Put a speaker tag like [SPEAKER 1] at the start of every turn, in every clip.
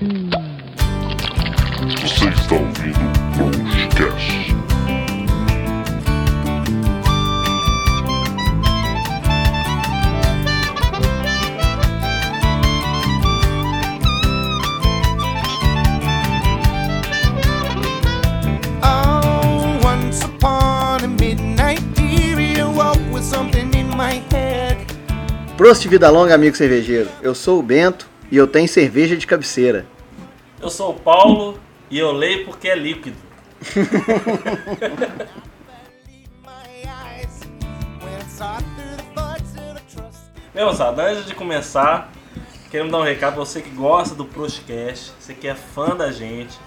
[SPEAKER 1] Você está ouvindo o Broscast.
[SPEAKER 2] Oh, once upon a midnight period, woke with something in my head.
[SPEAKER 3] Prost Vida Longa, amigo cervejeiro. Eu sou o Bento e eu tenho cerveja de cabeceira.
[SPEAKER 4] Eu sou o Paulo e eu leio porque é líquido. Meu moçada, antes de começar, queremos dar um recado pra você que gosta do Prostcast, você que é fã da gente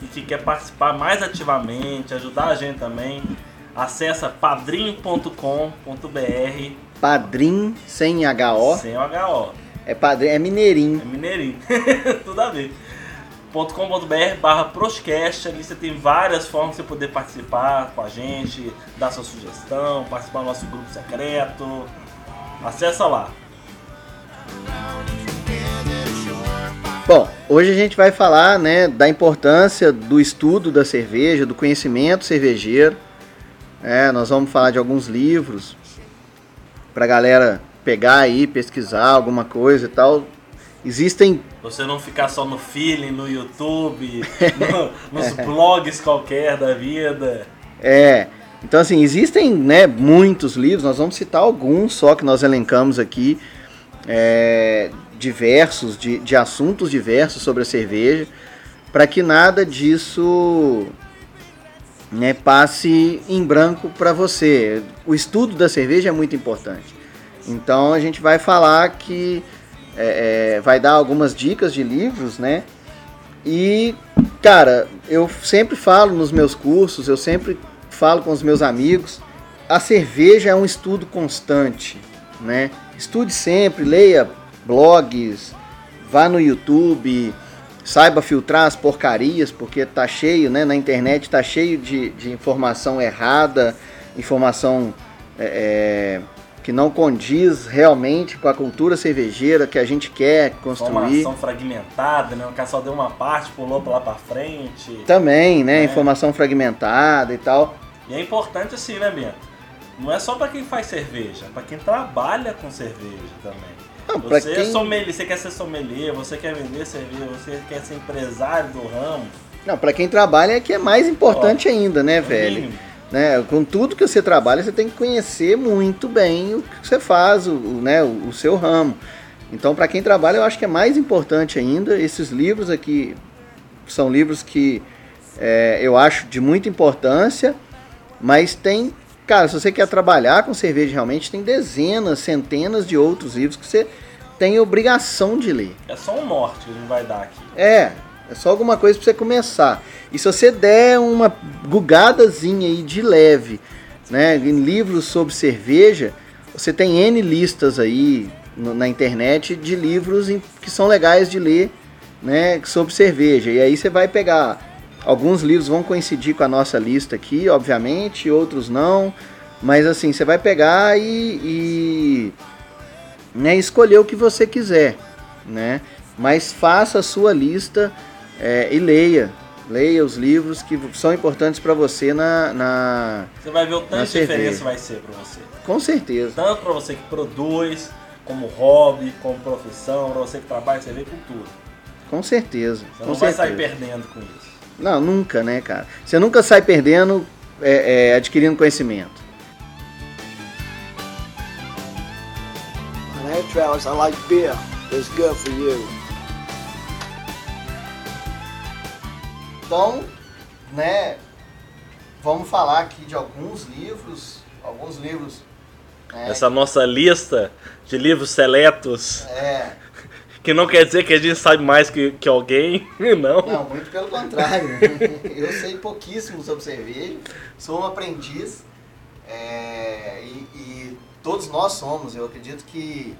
[SPEAKER 4] e que quer participar mais ativamente, ajudar a gente também. Acesse padrim.com.br
[SPEAKER 3] Padrim sem HO.
[SPEAKER 4] sem o HO.
[SPEAKER 3] É padrim, é mineirinho.
[SPEAKER 4] É mineirinho. Tudo a ver. .com.br barra Proscast, ali você tem várias formas de você poder participar com a gente, dar sua sugestão, participar do nosso grupo secreto. Acessa lá.
[SPEAKER 3] Bom, hoje a gente vai falar, né, da importância do estudo da cerveja, do conhecimento cervejeiro. É, nós vamos falar de alguns livros pra galera pegar aí, pesquisar alguma coisa e tal. Existem
[SPEAKER 4] Você não ficar só no feeling, no YouTube, no- nos blogs qualquer da vida.
[SPEAKER 3] É, então assim, existem né, muitos livros, nós vamos citar alguns só que nós elencamos aqui, é, diversos, de, de assuntos diversos sobre a cerveja, para que nada disso né, passe em branco para você. O estudo da cerveja é muito importante. Então a gente vai falar que é, é, vai dar algumas dicas de livros, né? E, cara, eu sempre falo nos meus cursos, eu sempre falo com os meus amigos, a cerveja é um estudo constante, né? Estude sempre, leia blogs, vá no YouTube, saiba filtrar as porcarias, porque tá cheio, né? Na internet tá cheio de, de informação errada, informação é, é, que não condiz realmente com a cultura cervejeira que a gente quer construir.
[SPEAKER 4] Informação fragmentada, né? O cara só deu uma parte, pulou pra lá pra frente.
[SPEAKER 3] Também, né?
[SPEAKER 4] É.
[SPEAKER 3] Informação fragmentada e tal.
[SPEAKER 4] E é importante assim, né, Bento? Não é só pra quem faz cerveja, é pra quem trabalha com cerveja também.
[SPEAKER 3] Não,
[SPEAKER 4] você, é
[SPEAKER 3] quem-
[SPEAKER 4] sommelier, você quer ser sommelier, você quer vender cerveja, você quer ser empresário do ramo.
[SPEAKER 3] Não, pra quem trabalha é que é mais importante ainda, né,
[SPEAKER 4] é
[SPEAKER 3] velho?
[SPEAKER 4] mínimo.
[SPEAKER 3] Né? Com tudo que você trabalha, você tem que conhecer muito bem o que você faz, o, né, o, o seu ramo. Então, pra quem trabalha, eu acho que é mais importante ainda. Esses livros aqui são livros que é, eu acho de muita importância, mas tem, cara, se você quer trabalhar com cerveja realmente, tem dezenas, centenas de outros livros que você tem obrigação de ler.
[SPEAKER 4] É só um norte que a gente vai dar aqui.
[SPEAKER 3] É, é só alguma coisa pra você começar. E se você der uma gugadazinha aí de leve, né, em livros sobre cerveja, você tem N listas aí no- na internet de livros em- que são legais de ler, né, sobre cerveja. E aí você vai pegar alguns livros vão coincidir com a nossa lista aqui, obviamente, outros não, mas assim, você vai pegar e, e né, escolher o que você quiser, né? Mas faça a sua lista é, e leia. Leia os livros que são importantes para você na, na.
[SPEAKER 4] Você vai ver o tanto de diferença vai ser pra você.
[SPEAKER 3] Com certeza.
[SPEAKER 4] Tanto pra você que produz, como hobby, como profissão, pra você que trabalha com cerveja, com tudo.
[SPEAKER 3] Com certeza.
[SPEAKER 4] Você
[SPEAKER 3] com
[SPEAKER 4] não vai
[SPEAKER 3] certeza.
[SPEAKER 4] sair perdendo com isso.
[SPEAKER 3] Não, nunca, né, cara? Você nunca sai perdendo é, é, adquirindo conhecimento.
[SPEAKER 5] Travis, I like beer. It's good for you.
[SPEAKER 3] Então, né, vamos falar aqui de alguns livros, alguns livros. né,
[SPEAKER 4] Essa nossa lista de livros seletos,
[SPEAKER 3] É,
[SPEAKER 4] que não quer dizer que a gente sabe mais que, que alguém, não.
[SPEAKER 3] não, muito pelo contrário. Eu sei pouquíssimo sobre cerveja, sou um aprendiz é, e, e todos nós somos. Eu acredito que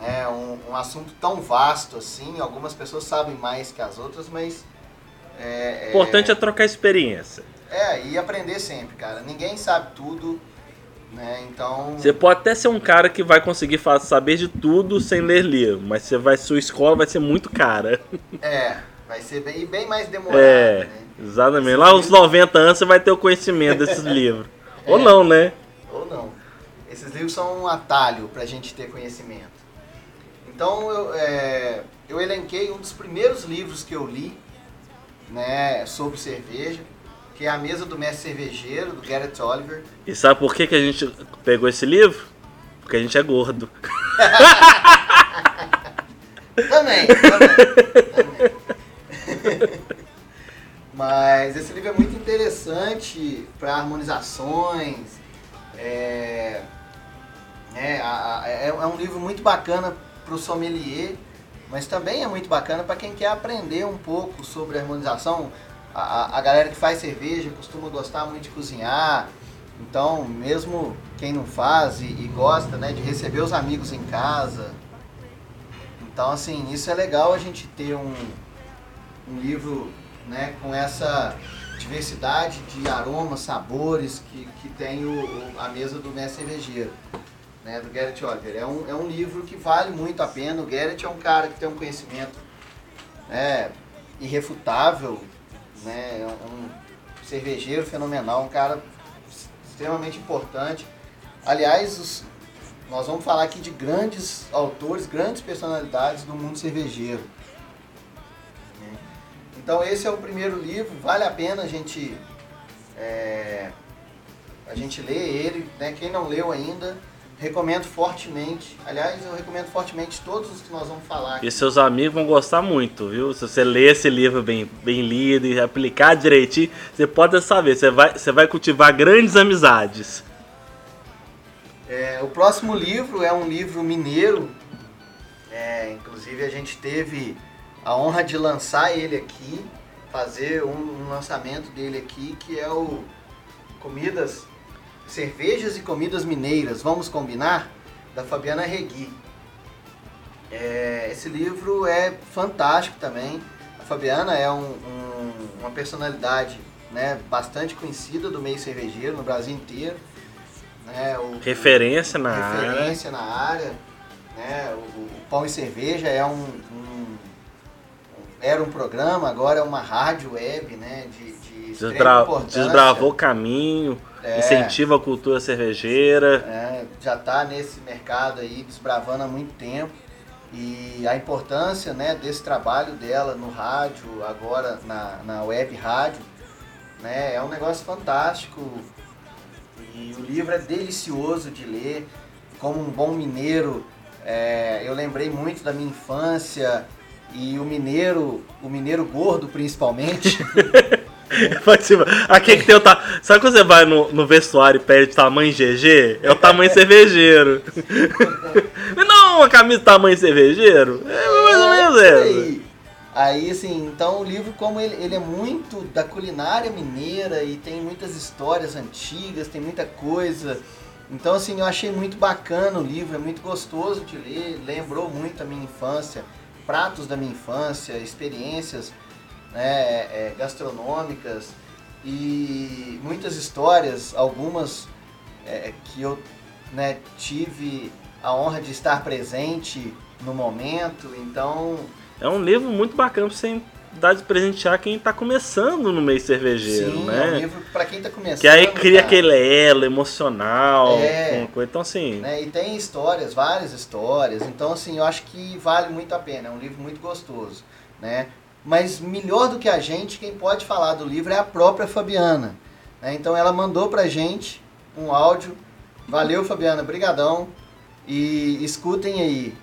[SPEAKER 3] é um, um assunto tão vasto assim, algumas pessoas sabem mais que as outras, mas é,
[SPEAKER 4] O importante é trocar experiência.
[SPEAKER 3] É, e aprender sempre, cara. Ninguém sabe tudo, né? Então.
[SPEAKER 4] Você pode até ser um cara que vai conseguir saber de tudo sem ler livro, mas você vai, sua escola vai ser muito cara.
[SPEAKER 3] É, Vai ser bem, bem mais demorado,
[SPEAKER 4] É,
[SPEAKER 3] né?
[SPEAKER 4] exatamente.
[SPEAKER 3] Esse
[SPEAKER 4] Lá uns
[SPEAKER 3] livro-
[SPEAKER 4] 90 anos você vai ter o conhecimento desses livros. Ou
[SPEAKER 3] É.
[SPEAKER 4] não, né?
[SPEAKER 3] Ou não. Esses livros são um atalho para a gente ter conhecimento. Então eu, é, eu elenquei um dos primeiros livros que eu li né, sobre cerveja, que é A Mesa do Mestre Cervejeiro, do Garrett Oliver.
[SPEAKER 4] E sabe por que, que a gente pegou esse livro? Porque a gente é gordo.
[SPEAKER 3] Também, também. também. Mas esse livro é muito interessante para harmonizações. É, é, a- é, é um livro muito bacana para o sommelier, mas também é muito bacana para quem quer aprender um pouco sobre harmonização. A, a- galera que faz cerveja costuma gostar muito de cozinhar. Então, mesmo quem não faz e, e gosta né, de receber os amigos em casa, então, assim, isso é legal a gente ter um, um livro né, com essa diversidade de aromas, sabores que, que tem o- a mesa do mestre cervejeiro, né, do Garrett Oliver. É um, é um livro que vale muito a pena. O Garrett é um cara que tem um conhecimento né, irrefutável, né, é um cervejeiro fenomenal, um cara extremamente importante. Aliás, os, nós vamos falar aqui de grandes autores, grandes personalidades do mundo cervejeiro. né? Então esse é o primeiro livro, vale a pena a gente é, a gente ler ele, né? Quem não leu ainda, recomendo fortemente. Aliás, eu recomendo fortemente todos os que nós vamos falar aqui.
[SPEAKER 4] E seus amigos vão gostar muito, viu? Se você ler esse livro bem, bem lido e aplicar direitinho, você pode saber, você vai, você vai cultivar grandes amizades.
[SPEAKER 3] É, o próximo livro é um livro mineiro. É, inclusive a gente teve a honra de lançar ele aqui, fazer um, um lançamento dele aqui, que é o Comidas, Cervejas e Comidas Mineiras. Vamos combinar? Da Fabiana Regui. É, esse livro é fantástico também. A Fabiana é um- um- uma personalidade né, bastante conhecida do meio cervejeiro no Brasil inteiro. Né, o-
[SPEAKER 4] Referência na área.
[SPEAKER 3] referência na área. Né? O, o Pão e Cerveja é um, um- era um programa, agora é uma rádio web, né? De,
[SPEAKER 4] Desbra desbravou o caminho,
[SPEAKER 3] É.
[SPEAKER 4] incentiva a cultura cervejeira.
[SPEAKER 3] É, já está nesse mercado aí desbravando há muito tempo. E a importância né, desse trabalho dela no rádio, agora na, na web rádio, né, é um negócio fantástico. E o livro é delicioso de ler. Como um bom mineiro, é, eu lembrei muito da minha infância e o mineiro, o mineiro gordo principalmente.
[SPEAKER 4] Aqui que tem o ta... Sabe quando você vai no, no vestuário e pede tamanho GG? É o tamanho cervejeiro. Não, uma camisa tamanho cervejeiro? É mais ou menos
[SPEAKER 3] por
[SPEAKER 4] essa.
[SPEAKER 3] aí. Aí, assim, então o livro, como ele, ele é muito da culinária mineira e tem muitas histórias antigas, tem muita coisa. Então, assim, eu achei muito bacana o livro, é muito gostoso de ler, lembrou muito a minha infância, pratos da minha infância, experiências né, é, gastronômicas e muitas histórias, algumas é, que eu né, tive a honra de estar presente no momento, então
[SPEAKER 4] É um livro muito bacana pra você dar de presentear quem tá começando no meio cervejeiro,
[SPEAKER 3] sim,
[SPEAKER 4] né?
[SPEAKER 3] é um livro para quem está começando.
[SPEAKER 4] Que aí cria
[SPEAKER 3] cara,
[SPEAKER 4] aquele elo emocional.
[SPEAKER 3] É.
[SPEAKER 4] coisa. Então, assim,
[SPEAKER 3] né, E tem histórias, várias histórias, então assim, eu acho que vale muito a pena, é um livro muito gostoso, né? Mas melhor do que a gente, quem pode falar do livro é a própria Fabiana, né? Então ela mandou pra gente um áudio, valeu Fabiana, brigadão, e escutem aí,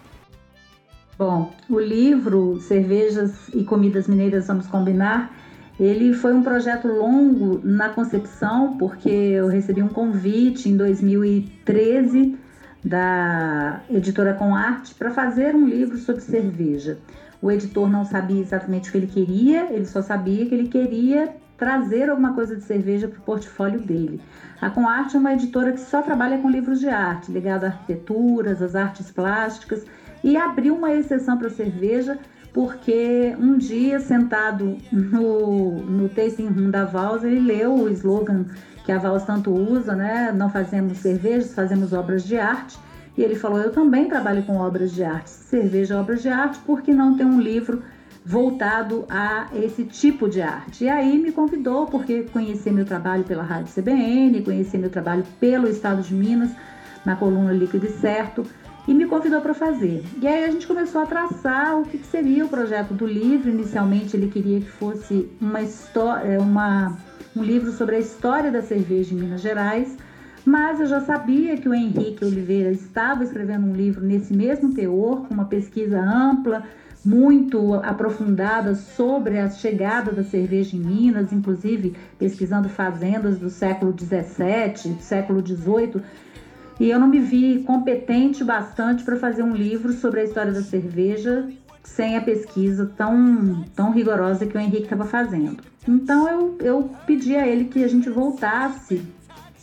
[SPEAKER 6] Bom, o livro Cervejas e Comidas Mineiras Vamos Combinar, ele foi um projeto longo na concepção, porque eu recebi um convite em 2013 da editora Com Arte para fazer um livro sobre cerveja. O editor não sabia exatamente o que ele queria, ele só sabia que ele queria trazer alguma coisa de cerveja para o portfólio dele. A Com Arte é uma editora que só trabalha com livros de arte, ligado a arquiteturas, às artes plásticas, e abriu uma exceção para cerveja porque um dia sentado no, no tasting room da Vals ele leu o slogan que a Vals tanto usa, né? Não fazemos cervejas, fazemos obras de arte. E ele falou: Eu também trabalho com obras de arte, cerveja é obras de arte, por que não ter um livro voltado a esse tipo de arte. E aí me convidou, porque conhecia meu trabalho pela Rádio CBN, conhecia meu trabalho pelo Estado de Minas, na coluna Líquido e Certo, e me convidou para fazer. E aí a gente começou a traçar o que, seria o projeto do livro. Inicialmente ele queria que fosse uma história, uma, um livro sobre a história da cerveja em Minas Gerais, mas eu já sabia que o Henrique Oliveira estava escrevendo um livro nesse mesmo teor, com uma pesquisa ampla, muito aprofundada sobre a chegada da cerveja em Minas, inclusive pesquisando fazendas do século XVII, século XVIII, e eu não me vi competente bastante para fazer um livro sobre a história da cerveja sem a pesquisa tão, tão rigorosa que o Henrique estava fazendo. Então eu, eu pedi a ele que a gente voltasse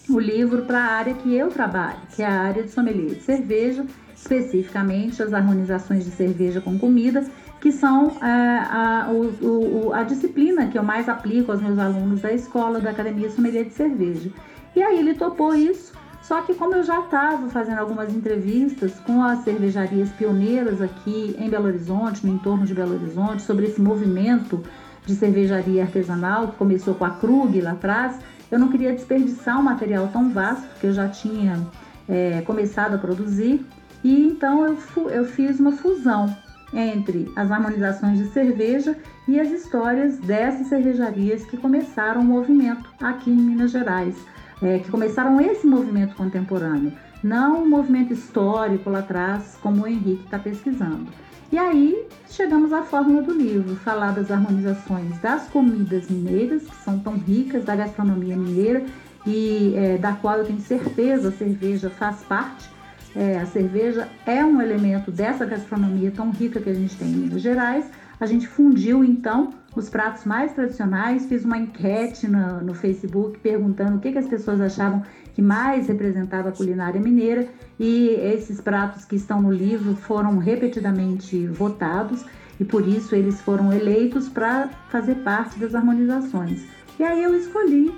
[SPEAKER 6] o livro para a área que eu trabalho, que é a área de sommelier de cerveja, especificamente as harmonizações de cerveja com comida, que são é, a, o, a disciplina que eu mais aplico aos meus alunos da escola da Academia Sommelier de Cerveja. E aí ele topou isso, só que como eu já estava fazendo algumas entrevistas com as cervejarias pioneiras aqui em Belo Horizonte, no entorno de Belo Horizonte, sobre esse movimento de cervejaria artesanal que começou com a Krug lá atrás, eu não queria desperdiçar um material tão vasto que eu já tinha é, começado a produzir e então eu, eu fiz uma fusão entre as harmonizações de cerveja e as histórias dessas cervejarias que começaram o movimento aqui em Minas Gerais, é, que começaram esse movimento contemporâneo, não um movimento histórico lá atrás, como o Henrique está pesquisando. E aí chegamos à fórmula do livro, falar das harmonizações das comidas mineiras, que são tão ricas da gastronomia mineira e é, da qual eu tenho certeza a cerveja faz parte. É, a cerveja é um elemento dessa gastronomia tão rica que a gente tem em Minas Gerais. A gente fundiu então os pratos mais tradicionais, fiz uma enquete no, no Facebook perguntando o que, que as pessoas achavam que mais representava a culinária mineira e esses pratos que estão no livro foram repetidamente votados e por isso eles foram eleitos para fazer parte das harmonizações. E aí eu escolhi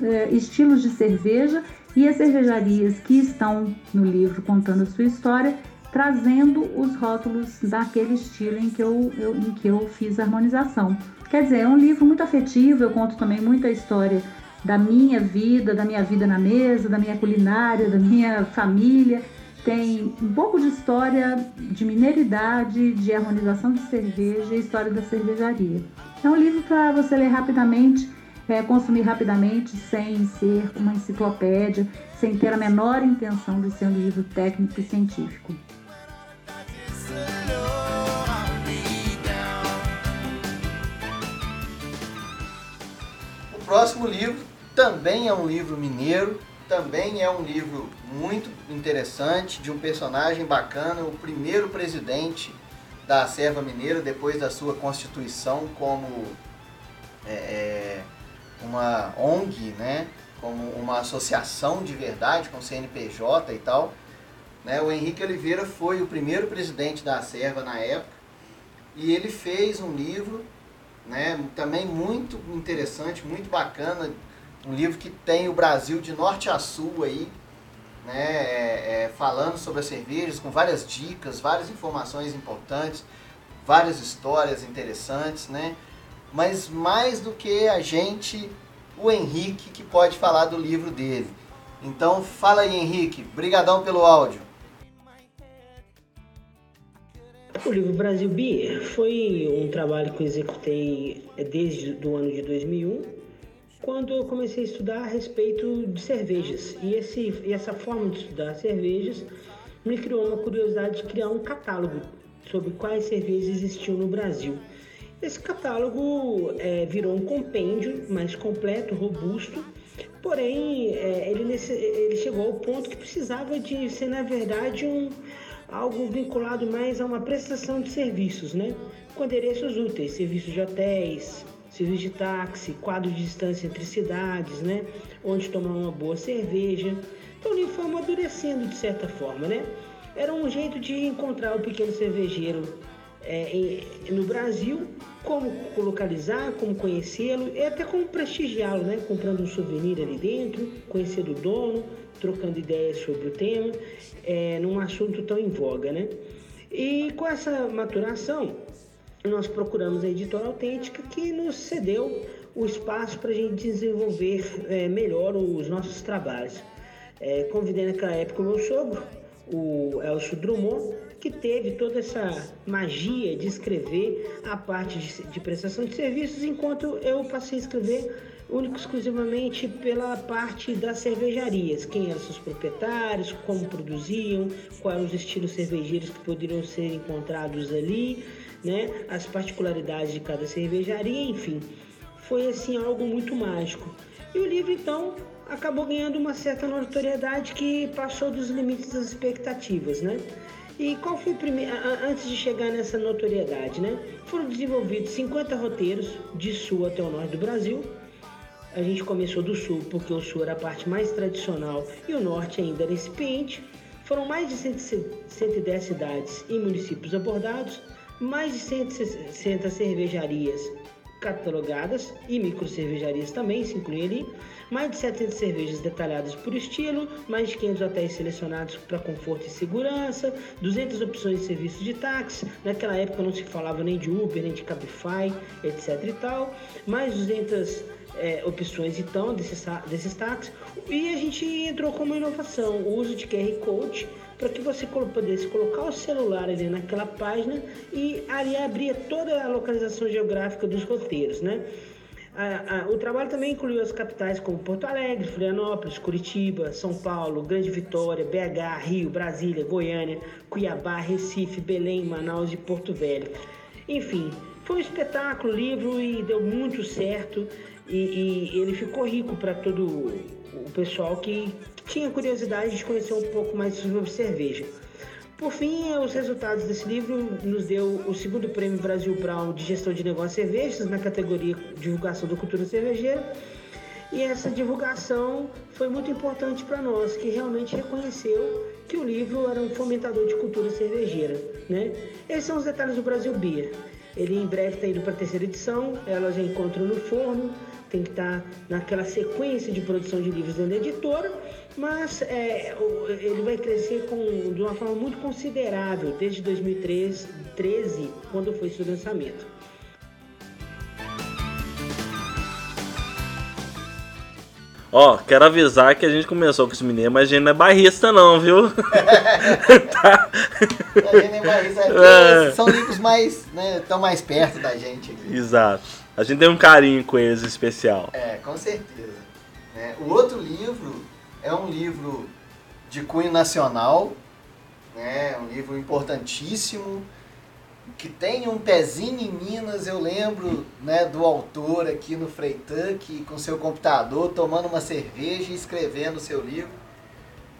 [SPEAKER 6] é, estilos de cerveja e as cervejarias que estão no livro contando a sua história, trazendo os rótulos daquele estilo em que eu, eu, em que eu fiz a harmonização. Quer dizer, é um livro muito afetivo, eu conto também muita história da minha vida, da minha vida na mesa, da minha culinária, da minha família. Tem um pouco de história de mineiridade, de harmonização de cerveja e história da cervejaria. É um livro para você ler rapidamente, é, consumir rapidamente, sem ser uma enciclopédia, sem ter a menor intenção de ser um livro técnico e científico.
[SPEAKER 3] Próximo livro também é um livro mineiro, também é um livro muito interessante, de um personagem bacana, o primeiro presidente da Serva Mineira, depois da sua constituição como é, é uma ONG, né? como uma associação de verdade, com CNPJ e tal. Né? O Henrique Oliveira foi o primeiro presidente da Serva na época e ele fez um livro né, também muito interessante, muito bacana, um livro que tem o Brasil de norte a sul aí, né, é, é, falando sobre as cervejas, com várias dicas, várias informações importantes, várias histórias interessantes, né? Mas mais do que a gente, o Henrique que pode falar do livro dele. Então fala aí Henrique, brigadão pelo áudio.
[SPEAKER 7] O livro Brasil Beer foi um trabalho que eu executei desde o ano de 2001 quando eu comecei a estudar a respeito de cervejas. E, esse, e essa forma de estudar cervejas me criou uma curiosidade de criar um catálogo sobre quais cervejas existiam no Brasil. Esse catálogo é, virou um compêndio mais completo, robusto, porém é, ele, nesse, ele chegou ao ponto que precisava de ser, na verdade, um, algo vinculado mais a uma prestação de serviços, né? com endereços úteis, serviços de hotéis, serviço de táxi, quadro de distância entre cidades, né? Onde tomar uma boa cerveja. Então ele foi amadurecendo de certa forma, né? Era um jeito de encontrar o pequeno cervejeiro é, em, no Brasil, como localizar, como conhecê-lo e até como prestigiá-lo, né? Comprando um souvenir ali dentro, conhecendo o dono, trocando ideias sobre o tema, é, num assunto tão em voga, né? E com essa maturação, nós procuramos a editora autêntica que nos cedeu o espaço para a gente desenvolver é, melhor os nossos trabalhos. É, convidei naquela época o meu sogro, o Elcio Drummond, que teve toda essa magia de escrever a parte de, de prestação de serviços, enquanto eu passei a escrever único exclusivamente pela parte das cervejarias, quem eram seus proprietários, como produziam, quais eram os estilos cervejeiros que poderiam ser encontrados ali, né, as particularidades de cada cervejaria, enfim, foi assim algo muito mágico. E o livro então acabou ganhando uma certa notoriedade que passou dos limites das expectativas, né? E qual foi o primeiro, antes de chegar nessa notoriedade, né? Foram desenvolvidos 50 roteiros de sul até o norte do Brasil. A gente começou do sul porque o sul era a parte mais tradicional e o norte ainda era incipiente. Foram mais de 110 cidades e municípios abordados, mais de 160 cervejarias catalogadas e micro cervejarias também se incluem ali mais de 700 cervejas detalhadas por estilo, mais de 500 hotéis selecionados para conforto e segurança, 200 opções de serviço de táxi, naquela época não se falava nem de Uber, nem de Cabify, etc e tal, mais 200 é, opções então desses, desses táxis, e a gente entrou com uma inovação, o uso de QR Code, para que você pudesse colocar o celular ali naquela página e ali abria toda a localização geográfica dos roteiros, né? o trabalho também incluiu as capitais como Porto Alegre, Florianópolis, Curitiba, São Paulo, Grande Vitória, BH, Rio, Brasília, Goiânia, Cuiabá, Recife, Belém, Manaus e Porto Velho. Enfim, foi um espetáculo, livro e deu muito certo e, e ele ficou rico para todo o pessoal que tinha curiosidade de conhecer um pouco mais sobre cerveja. Por fim, os resultados desse livro nos deu o segundo prêmio Brasil Brown de Gestão de Negócios Cervejas na categoria Divulgação da Cultura Cervejeira. E essa divulgação foi muito importante para nós, que realmente reconheceu que o livro era um fomentador de cultura cervejeira. Né? Esses são os detalhes do Brasil Beer. Ele em breve está indo para a terceira edição, ela já encontra no forno, tem que estar tá naquela sequência de produção de livros dentro da editora. Mas é, ele vai crescer com, de uma forma muito considerável desde 2013, quando foi seu lançamento.
[SPEAKER 4] Ó, quero avisar que a gente começou com esse menino, mas a gente não é barrista não, viu?
[SPEAKER 3] tá. A gente não é barrista, é é. são livros mais, né, estão mais perto da gente aqui.
[SPEAKER 4] Exato. A gente tem um carinho com eles especial.
[SPEAKER 3] É, com certeza. É, o outro livro é um livro de cunho nacional, né? um livro importantíssimo, que tem um pezinho em Minas, eu lembro né, do autor aqui no Freitanque, com seu computador, tomando uma cerveja e escrevendo o seu livro.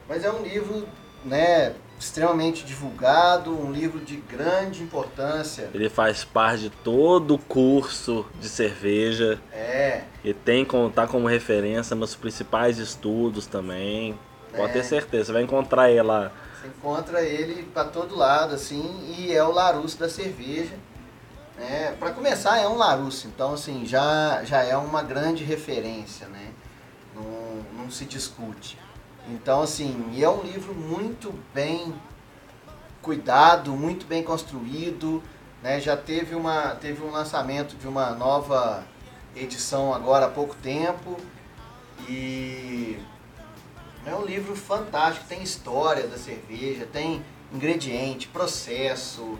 [SPEAKER 3] Mas é um livro né, extremamente divulgado, um livro de grande importância.
[SPEAKER 4] Ele faz parte de todo o curso de cerveja.
[SPEAKER 3] É.
[SPEAKER 4] E tem que contar como referência nos principais estudos também. Pode é. ter certeza, você vai encontrar ele lá.
[SPEAKER 3] Você encontra ele para todo lado, assim, e é o Larousse da cerveja. É, para começar, é um Larousse, então assim, já, já é uma grande referência, né? Não, não se discute. Então, assim, e é um livro muito bem cuidado, muito bem construído, né? Já teve, uma, teve um lançamento de uma nova edição agora há pouco tempo e é um livro fantástico, tem história da cerveja, tem ingrediente, processo,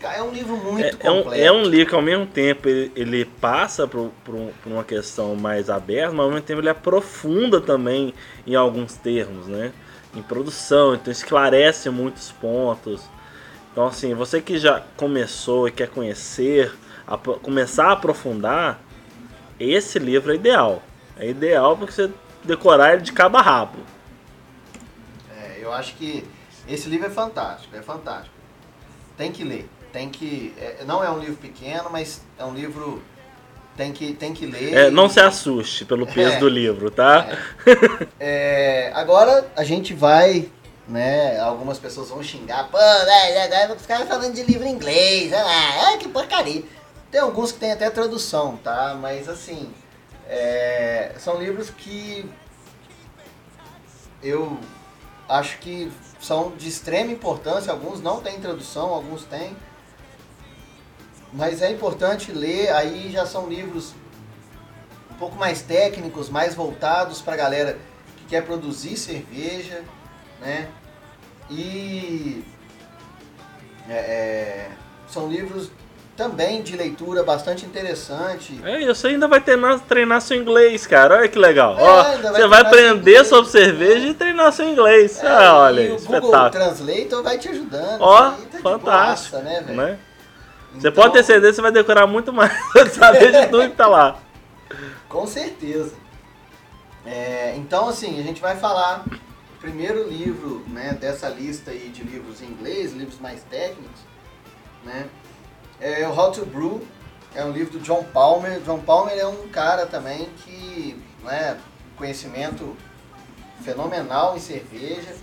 [SPEAKER 3] é um livro muito é, completo.
[SPEAKER 4] É um, é um, livro que ao mesmo tempo ele, ele passa por, por, por, uma questão mais aberta, mas ao mesmo tempo ele aprofunda também em alguns termos, né? Em produção, então esclarece muitos pontos. Então assim, você que já começou e quer conhecer, a, começar a aprofundar, esse livro é ideal. É ideal porque você decorar ele de cabo a rabo.
[SPEAKER 3] É, eu acho que esse livro é fantástico, é fantástico. Tem que ler tem que. É, não é um livro pequeno, mas é um livro. Tem que, tem que ler.
[SPEAKER 4] É, não se assuste pelo peso é, do livro, tá?
[SPEAKER 3] É. agora a gente vai. Né, algumas pessoas vão xingar, pô, agora os caras falando de livro em inglês, ah, que porcaria. Tem alguns que tem até tradução, tá? Mas assim, é, são livros que eu acho que são de extrema importância. Alguns não têm tradução, alguns têm. Mas é importante ler, aí já são livros um pouco mais técnicos, mais voltados para a galera que quer produzir cerveja, né? E é, é, são livros também de leitura bastante interessante.
[SPEAKER 4] É, e você ainda vai treinar, treinar seu inglês, cara. Olha que legal.
[SPEAKER 3] É,
[SPEAKER 4] Ó,
[SPEAKER 3] vai
[SPEAKER 4] você vai aprender sobre cerveja e treinar seu inglês.
[SPEAKER 3] É,
[SPEAKER 4] ah, olha,
[SPEAKER 3] e o Google
[SPEAKER 4] espetáculo.
[SPEAKER 3] Translator vai te ajudando.
[SPEAKER 4] Ó,
[SPEAKER 3] tá
[SPEAKER 4] fantástico.
[SPEAKER 3] boaça, né, velho?
[SPEAKER 4] né? Você
[SPEAKER 3] Então,
[SPEAKER 4] pode ter certeza você vai decorar muito mais. saber de tudo que tá lá.
[SPEAKER 3] Com certeza. É, então, assim, a gente vai falar o primeiro livro né, dessa lista aí de livros em inglês, livros mais técnicos, né? É o How to Brew, é um livro do John Palmer. John Palmer é um cara também que, né, conhecimento fenomenal em cerveja.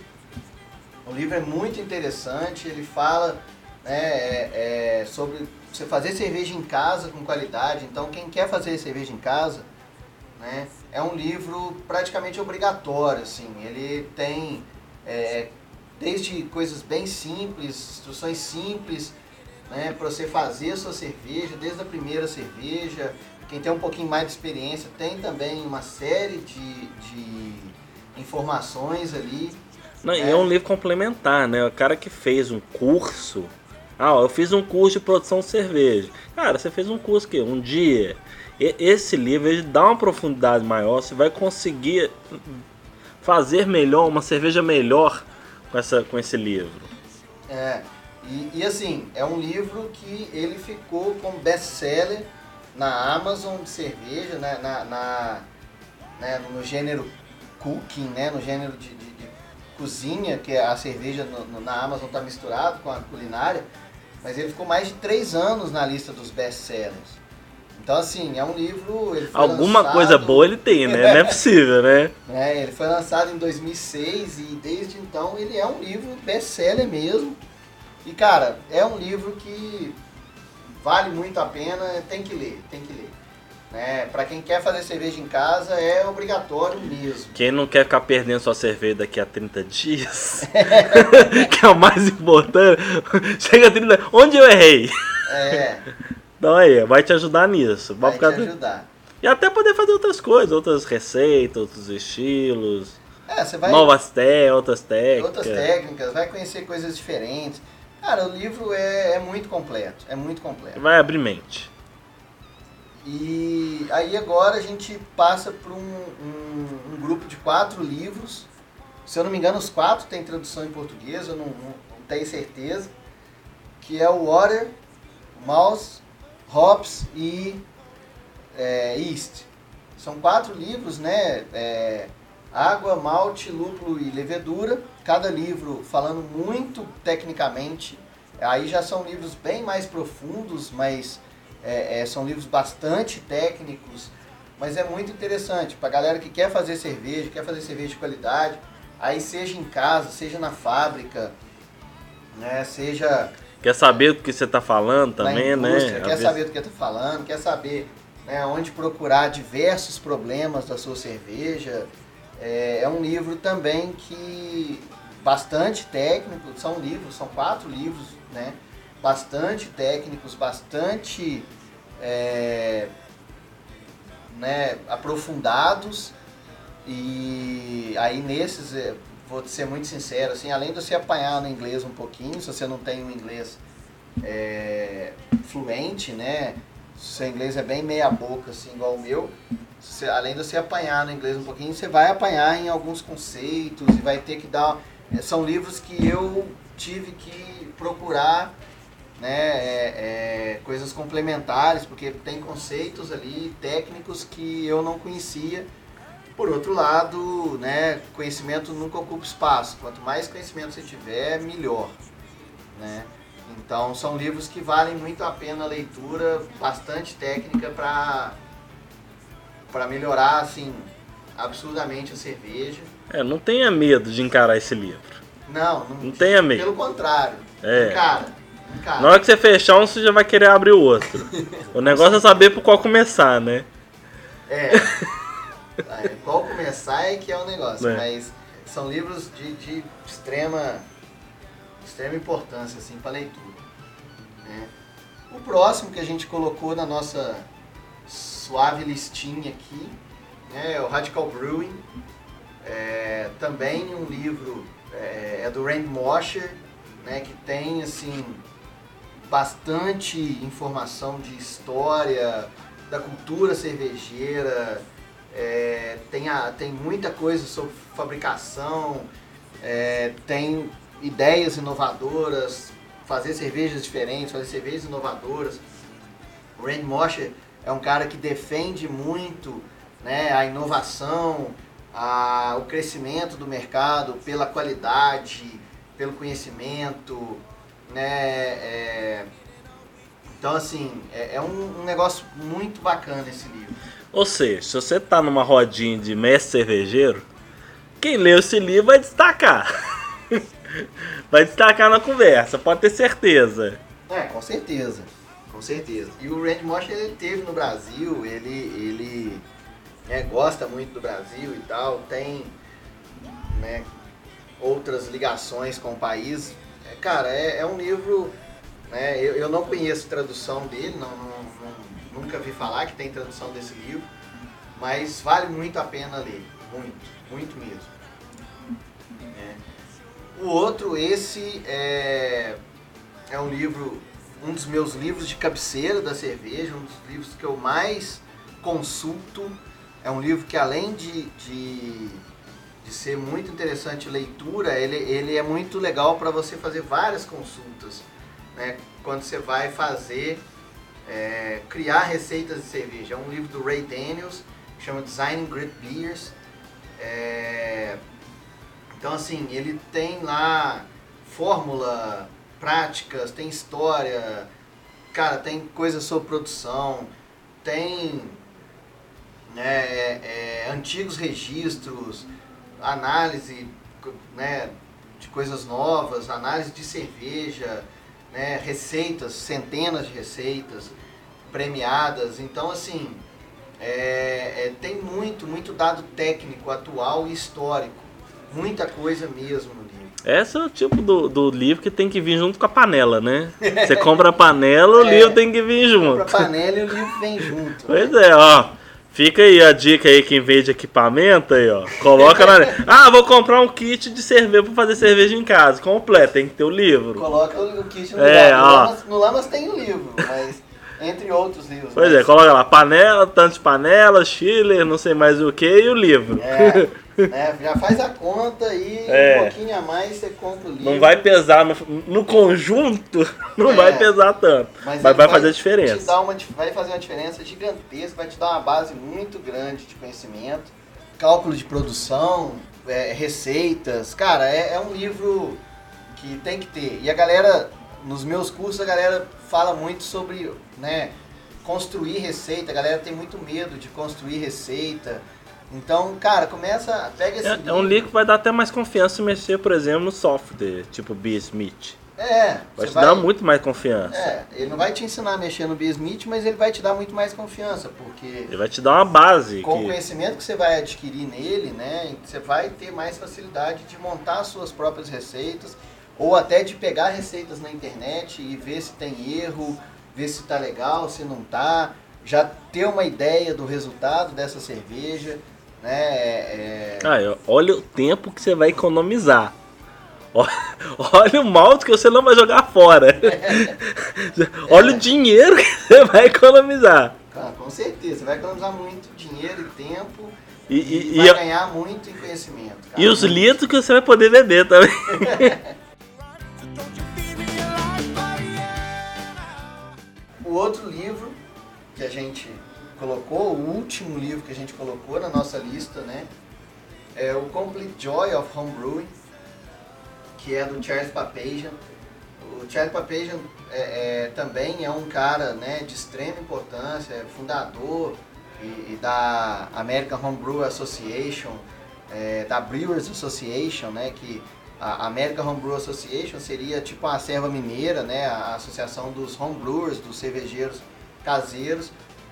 [SPEAKER 3] O livro é muito interessante, ele fala né, é, é, sobre você fazer cerveja em casa com qualidade. Então, quem quer fazer cerveja em casa, né, é um livro praticamente obrigatório. Assim. Ele tem é, desde coisas bem simples, instruções simples, né, para você fazer a sua cerveja, desde a primeira cerveja. Quem tem um pouquinho mais de experiência tem também uma série de, de informações ali.
[SPEAKER 4] Não, E é um livro complementar, né? O cara que fez um curso. Ah, ó, eu fiz um curso de produção de cerveja. Cara, você fez um curso que um dia. E- Esse livro ele dá uma profundidade maior. Você vai conseguir fazer melhor, uma cerveja melhor com, essa, com esse livro.
[SPEAKER 3] É, e, e assim, é um livro que ele ficou como best-seller na Amazon de cerveja, né, na, na- né, no gênero cooking, né, no gênero de, de- de cozinha, que a cerveja no- no- na Amazon está misturado com a culinária, mas ele ficou mais de três anos na lista dos best-sellers. Então, assim, é um livro...
[SPEAKER 4] Alguma
[SPEAKER 3] lançado-
[SPEAKER 4] coisa boa ele tem, né? Não é possível, né?
[SPEAKER 3] é, ele foi lançado em 2006 e desde então ele é um livro best-seller mesmo. E cara, é um livro que vale muito a pena, tem que ler, tem que ler. Né? Para quem quer fazer cerveja em casa é obrigatório mesmo.
[SPEAKER 4] Quem não quer ficar perdendo sua cerveja daqui a 30 dias, que é o mais importante, chega a 30. Onde eu errei?
[SPEAKER 3] É,
[SPEAKER 4] Então aí, vai te ajudar nisso. Vai
[SPEAKER 3] vai te ajudar.
[SPEAKER 4] E até poder fazer outras coisas, outras receitas, outros estilos,
[SPEAKER 3] É, você vai
[SPEAKER 4] novas outras técnicas.
[SPEAKER 3] outras técnicas, vai conhecer coisas diferentes. Cara, o livro é, é muito completo, é muito completo.
[SPEAKER 4] Vai abrir mente.
[SPEAKER 3] E aí agora a gente passa para um, um- um grupo de quatro livros. Se eu não me engano, os quatro têm tradução em português, eu não, não- não tenho certeza. Que é o Water, Mouse, Hops e é, Yeast. São quatro livros, né? É, água, malte, lúpulo e levedura. Cada livro falando muito tecnicamente. Aí já são livros bem mais profundos, mas é, é, são livros bastante técnicos, mas é muito interessante para galera que quer fazer cerveja, quer fazer cerveja de qualidade, aí seja em casa, seja na fábrica, né, seja
[SPEAKER 4] Quer saber do que você tá falando também, né?
[SPEAKER 3] quer saber do que eu tô falando, quer saber né, onde procurar diversos problemas da sua cerveja. É, é um livro também que bastante técnico, são livros, são quatro livros, né? Bastante técnicos, bastante é, né, aprofundados. E aí nesses, é, vou ser muito sincero, assim, além de você apanhar no inglês um pouquinho, se você não tem um inglês é, fluente, né? Se seu inglês é bem meia boca, assim, igual o meu, você- além de você apanhar no inglês um pouquinho, você vai apanhar em alguns conceitos e vai ter que dar. É, São livros que eu tive que procurar né, é, é, coisas complementares, porque tem conceitos ali técnicos que eu não conhecia. Por outro lado, né, conhecimento nunca ocupa espaço. Quanto mais conhecimento você tiver, melhor. Né? Então são livros que valem muito a pena a leitura, bastante técnica para melhorar assim absurdamente a cerveja.
[SPEAKER 4] É, não tenha medo de encarar esse livro.
[SPEAKER 3] Não, não,
[SPEAKER 4] Não tenha medo.
[SPEAKER 3] pelo contrário.
[SPEAKER 4] É.
[SPEAKER 3] Cara, cara.
[SPEAKER 4] Na hora que você fechar um, você já vai querer abrir o outro. O negócio é saber por qual começar, né?
[SPEAKER 3] É. Aí, Qual começar é que é o negócio,
[SPEAKER 4] É.
[SPEAKER 3] mas são livros de, de extrema, extrema importância assim, para leitura. né? O próximo que a gente colocou na nossa suave listinha aqui né, é o Radical Brewing. É, também um livro é, é do Rand Mosher, né, que tem assim bastante informação de história da cultura cervejeira, é, tem, a, tem muita coisa sobre fabricação, é, tem ideias inovadoras, fazer cervejas diferentes, fazer cervejas inovadoras. O Rand Mosher é um cara que defende muito né, a inovação, a, o crescimento do mercado pela qualidade, pelo conhecimento, né? É, então assim, é, é um, um, negócio muito bacana esse livro.
[SPEAKER 4] Ou seja, se você tá numa rodinha de mestre cervejeiro, quem leu esse livro vai destacar. vai destacar na conversa, pode ter certeza.
[SPEAKER 3] É, com certeza. Com certeza. E o Randy Mosh ele teve no Brasil, ele, ele né, gosta muito do Brasil e tal, tem né, outras ligações com o país. É, cara, é, é, um livro. Né, eu, eu não conheço tradução dele, não, não, não, nunca vi falar que tem tradução desse livro, mas vale muito a pena ler. Muito, muito mesmo. É. O outro, esse é, é um livro, um dos meus livros de cabeceira da cerveja, um dos livros que eu mais consulto é um livro que além de, de, de ser muito interessante leitura, ele, ele é muito legal para você fazer várias consultas. Né? Quando você vai fazer, é, criar receitas de cerveja. É um livro do Ray Daniels, que chama Designing Great Beers. É, então assim, ele tem lá fórmula, práticas, tem história, cara, tem coisas sobre produção, tem né, é, é, antigos registros, análise né, de coisas novas, análise de cerveja, né, receitas, centenas de receitas premiadas. Então, assim, é, é, tem muito, muito dado técnico, atual e histórico. Muita coisa mesmo no livro.
[SPEAKER 4] Esse é o tipo do, do livro que tem que vir junto com a panela, né? Você compra a panela, o é, livro tem que vir junto.
[SPEAKER 3] Compra a panela e o livro vem junto.
[SPEAKER 4] Pois né? é, ó. Fica aí a dica aí, quem vende equipamento aí, ó. Coloca na. Ah, vou comprar um kit de cerveja pra fazer cerveja em casa. Completo, tem que ter o livro.
[SPEAKER 3] Coloca o kit no é, livro. No Lamas, no Lamas tem o livro, mas. Entre outros livros.
[SPEAKER 4] Pois
[SPEAKER 3] mas...
[SPEAKER 4] é, coloca lá, panela, tanto de panela, chiller, não sei mais o que, e o livro.
[SPEAKER 3] É. É, já faz a conta e é. um pouquinho a mais você compra o livro.
[SPEAKER 4] Não vai pesar no, no conjunto, não é. vai pesar tanto. Mas, mas vai, fazer diferença.
[SPEAKER 3] Te dar uma, vai fazer uma diferença gigantesca, vai te dar uma base muito grande de conhecimento, cálculo de produção, é, receitas. Cara, é, é um livro que tem que ter. E a galera, nos meus cursos, a galera fala muito sobre né, construir receita. A galera tem muito medo de construir receita então, cara, começa, pega esse
[SPEAKER 4] é, livro. É um livro que vai dar até mais confiança mexer, por exemplo, no software, tipo Smith.
[SPEAKER 3] É.
[SPEAKER 4] Vai te vai, dar muito mais confiança.
[SPEAKER 3] É, ele não vai te ensinar a mexer no Smith, mas ele vai te dar muito mais confiança, porque...
[SPEAKER 4] Ele vai te dar uma base.
[SPEAKER 3] Com que... o conhecimento que você vai adquirir nele, né, você vai ter mais facilidade de montar suas próprias receitas, ou até de pegar receitas na internet e ver se tem erro, ver se tá legal, se não tá, já ter uma ideia do resultado dessa cerveja, né? É...
[SPEAKER 4] Ah, olha o tempo que você vai economizar. Olha o malte que você não vai jogar fora. olha o dinheiro que você vai economizar.
[SPEAKER 3] Ah, com certeza, você vai economizar muito dinheiro e tempo e, e, e vai e ganhar muito em conhecimento.
[SPEAKER 4] Cara. E os litros que você vai poder beber também.
[SPEAKER 3] outro livro que a gente colocou, o último livro que a gente colocou na nossa lista, né? É o Complete Joy of Homebrewing, que é do Charles Papazian. O Charles Papazian é, é, também é um cara né, de extrema importância, é fundador e, e da American Homebrew Association, é, da Brewers Association, né, que a American Homebrew Association seria tipo a serva mineira, né, a associação dos homebrewers, dos cervejeiros caseiros,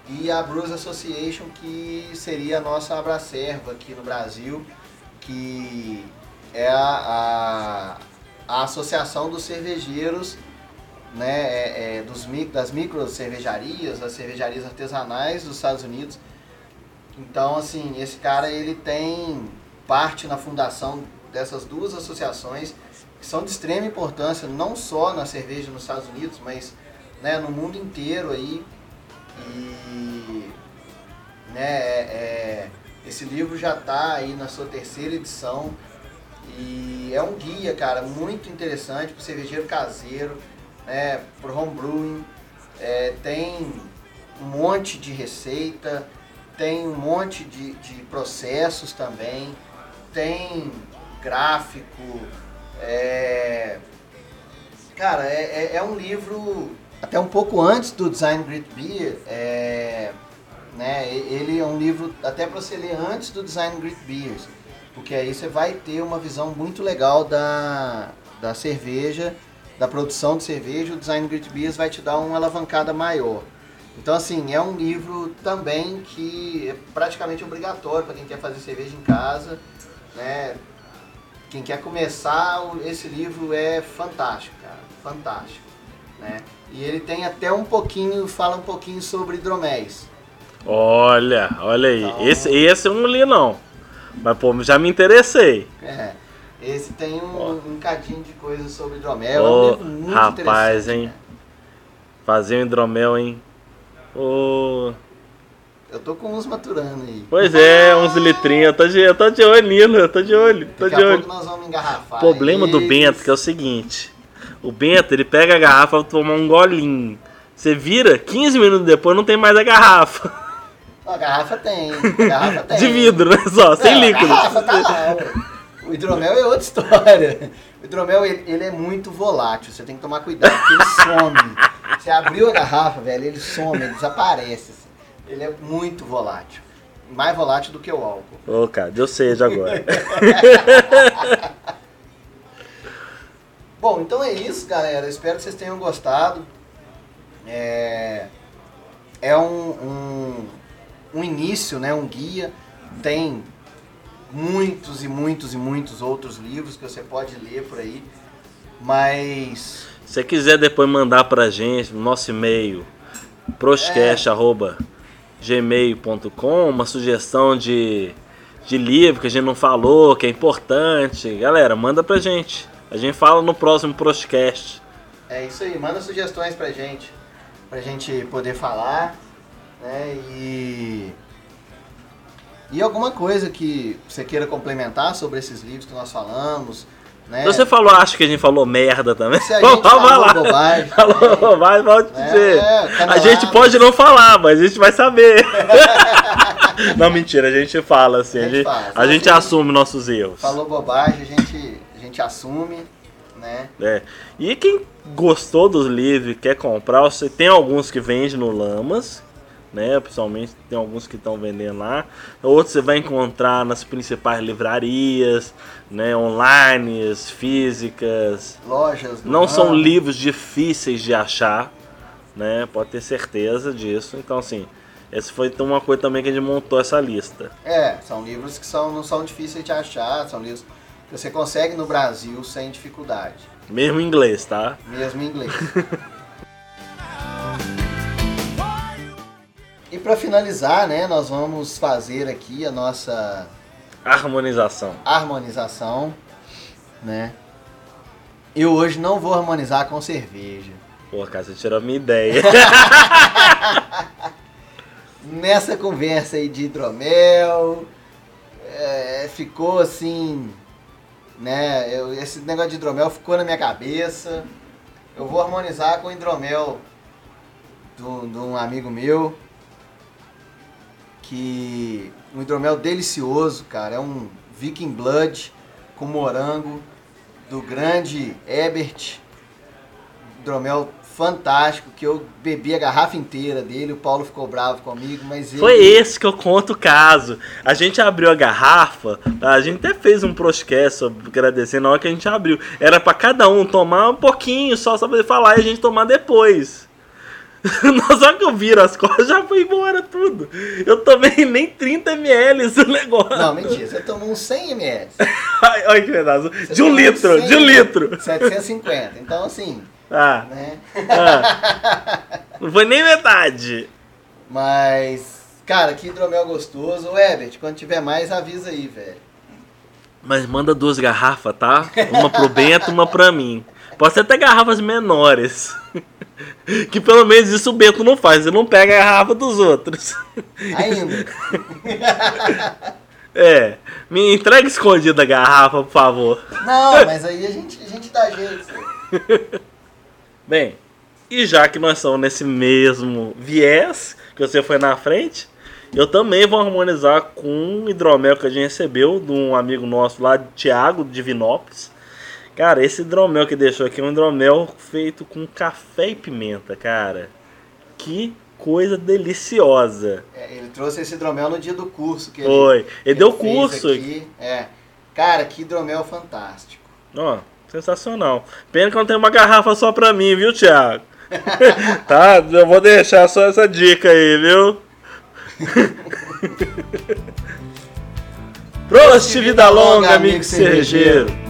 [SPEAKER 3] e a Brewers Association, que seria a nossa abracerva aqui no Brasil, que é a, a, a associação dos cervejeiros né, é, é, dos, das micro cervejarias, das cervejarias artesanais dos Estados Unidos. Então, assim, esse cara ele tem parte na fundação dessas duas associações que são de extrema importância, não só na cerveja nos Estados Unidos, mas né, no mundo inteiro aí. E né, é- é, esse livro já está aí na sua terceira edição e é um guia, cara, muito interessante para cervejeiro caseiro, né, para homebrewing. É, tem um monte de receita, tem um monte de, de processos também, tem gráfico, é, cara, é, é- é um livro até um pouco antes do Design Great Beer, é, né, ele é um livro até para você ler antes do Design Great Beers, porque aí você vai ter uma visão muito legal da, da cerveja, da produção de cerveja, o Design Great Beers vai te dar uma alavancada maior. Então, assim, é um livro também que é praticamente obrigatório para quem quer fazer cerveja em casa, né? Quem quer começar, esse livro é fantástico, cara, fantástico, né? E ele tem até um pouquinho, fala um pouquinho sobre hidroméis.
[SPEAKER 4] Olha, olha aí.
[SPEAKER 3] Então-
[SPEAKER 4] Esse, esse eu não li não. Mas pô, já me interessei.
[SPEAKER 3] É, esse tem um, um cadinho de coisa sobre hidromel, é
[SPEAKER 4] Ô,
[SPEAKER 3] um livro muito
[SPEAKER 4] rapaz, hein?
[SPEAKER 3] né?
[SPEAKER 4] Fazer um hidromel, hein? Ô,
[SPEAKER 3] Eu tô com uns maturando aí.
[SPEAKER 4] Pois é, uns litrinhos. Eu tô de, eu tô de olho, Nilo. Eu tô de olho. Tô
[SPEAKER 3] Daqui
[SPEAKER 4] de
[SPEAKER 3] a
[SPEAKER 4] olho.
[SPEAKER 3] pouco nós vamos engarrafar.
[SPEAKER 4] O problema do. Bento que é o seguinte: o Bento ele pega a garrafa pra tomar um golinho. Você vira, 15 minutos depois não tem mais a garrafa.
[SPEAKER 3] A garrafa tem, a garrafa tem.
[SPEAKER 4] De vidro, né? Só, sem
[SPEAKER 3] Não, a
[SPEAKER 4] líquido.
[SPEAKER 3] garrafa tá lá. O hidromel é outra história. O hidromel, ele, ele é muito volátil, você tem que tomar cuidado, porque ele some. Você abriu a garrafa, velho, ele some, ele desaparece. Ele é muito volátil. Mais volátil do que o álcool.
[SPEAKER 4] Ô, cara, deu sede agora.
[SPEAKER 3] Bom, então é isso, galera. Espero que vocês tenham gostado. É, é um, um, um início, né? um guia. Tem muitos e muitos e muitos outros livros que você pode ler por aí. Mas
[SPEAKER 4] Se você quiser depois mandar pra gente no nosso e-mail, proscast.gmail.com, uma sugestão de, de livro que a gente não falou, que é importante, galera, manda pra gente. A gente fala no próximo Proscast.
[SPEAKER 3] é isso aí. Manda sugestões pra gente. Pra gente poder falar. Né? E. E alguma coisa que você queira complementar sobre esses livros que nós falamos. Né?
[SPEAKER 4] Se você falou, acho que a gente falou merda também.
[SPEAKER 3] Se a gente falou bobagem
[SPEAKER 4] Falou bobagem, pode
[SPEAKER 3] É,
[SPEAKER 4] dizer. a gente pode não falar, mas a gente vai saber. não, mentira, a gente fala assim. A
[SPEAKER 3] A gente
[SPEAKER 4] gente,
[SPEAKER 3] fala.
[SPEAKER 4] a gente
[SPEAKER 3] Assim,
[SPEAKER 4] assume nossos erros.
[SPEAKER 3] falou bobagem, a gente, a gente assume, né?
[SPEAKER 4] É. E quem gostou dos livros quer comprar, você tem alguns que vende no Lamas, né? Principalmente tem alguns que estão vendendo lá. Outros você vai encontrar nas principais livrarias, né? Online, físicas.
[SPEAKER 3] Lojas.
[SPEAKER 4] Não são
[SPEAKER 3] ramo.
[SPEAKER 4] livros difíceis de achar, né? Pode ter certeza disso. Então, assim, essa foi uma coisa também que a gente montou essa lista.
[SPEAKER 3] É, são livros que são, não são difíceis de achar, são livros que você consegue no Brasil sem dificuldade,
[SPEAKER 4] Mesmo em inglês, tá?
[SPEAKER 3] mesmo em inglês. para finalizar, né, nós vamos fazer aqui a nossa
[SPEAKER 4] Harmonização.
[SPEAKER 3] harmonização, né? Eu hoje não vou harmonizar com cerveja.
[SPEAKER 4] Pô, cara, você tirou a minha ideia.
[SPEAKER 3] nessa conversa aí de hidromel, é, ficou assim, né? eu- esse negócio de hidromel ficou na minha cabeça. Eu vou harmonizar com o hidromel de um amigo meu, que um hidromel delicioso, cara. É um Viking Blood com morango do grande Ebert. Hidromel fantástico, que eu bebi a garrafa inteira dele, o Paulo ficou bravo comigo, mas ele...
[SPEAKER 4] Foi esse que eu conto o caso. A gente abriu a garrafa, a gente até fez um sobre agradecer na hora que a gente abriu. Era pra cada um tomar um pouquinho só, só ele falar e a gente tomar depois. Na hora que eu viro as costas, já foi embora tudo. Eu tomei nem 30 ml do negócio.
[SPEAKER 3] Não, mentira, você tomou uns 100 ml.
[SPEAKER 4] Olha que pedaço.
[SPEAKER 3] Você
[SPEAKER 4] De um litro,
[SPEAKER 3] uns
[SPEAKER 4] de um
[SPEAKER 3] 100
[SPEAKER 4] litro.
[SPEAKER 3] 750. Então, assim,
[SPEAKER 4] Ah,
[SPEAKER 3] né?
[SPEAKER 4] ah. Não foi nem metade.
[SPEAKER 3] Mas, cara, que hidromel gostoso. Ô, Ebert, quando tiver mais, avisa aí, velho.
[SPEAKER 4] Mas manda duas garrafas, tá? Uma pro Bento, uma pra mim. Pode ser até garrafas menores. Que pelo menos isso o Bento não faz, ele não pega a garrafa dos outros.
[SPEAKER 3] Ainda.
[SPEAKER 4] É, me entrega escondida a garrafa, por favor.
[SPEAKER 3] Não, mas aí a gente, a gente dá jeito.
[SPEAKER 4] Bem, e já que nós estamos nesse mesmo viés, que você foi na frente, eu também vou harmonizar com um hidromel que a gente recebeu de um amigo nosso lá, Thiago, de Vinópolis. Cara, esse hidromel que deixou aqui é um hidromel feito com café e pimenta, cara. Que coisa deliciosa.
[SPEAKER 3] É, ele trouxe esse hidromel no dia do curso. Que
[SPEAKER 4] Foi. Ele,
[SPEAKER 3] que
[SPEAKER 4] deu
[SPEAKER 3] fez
[SPEAKER 4] curso.
[SPEAKER 3] Aqui. É. Cara, que hidromel fantástico.
[SPEAKER 4] Ó, sensacional. Pena que não tem uma garrafa só pra mim, viu, Thiago? tá, eu vou deixar só essa dica aí, viu? Prost, vida longa, amigo cervejeiro.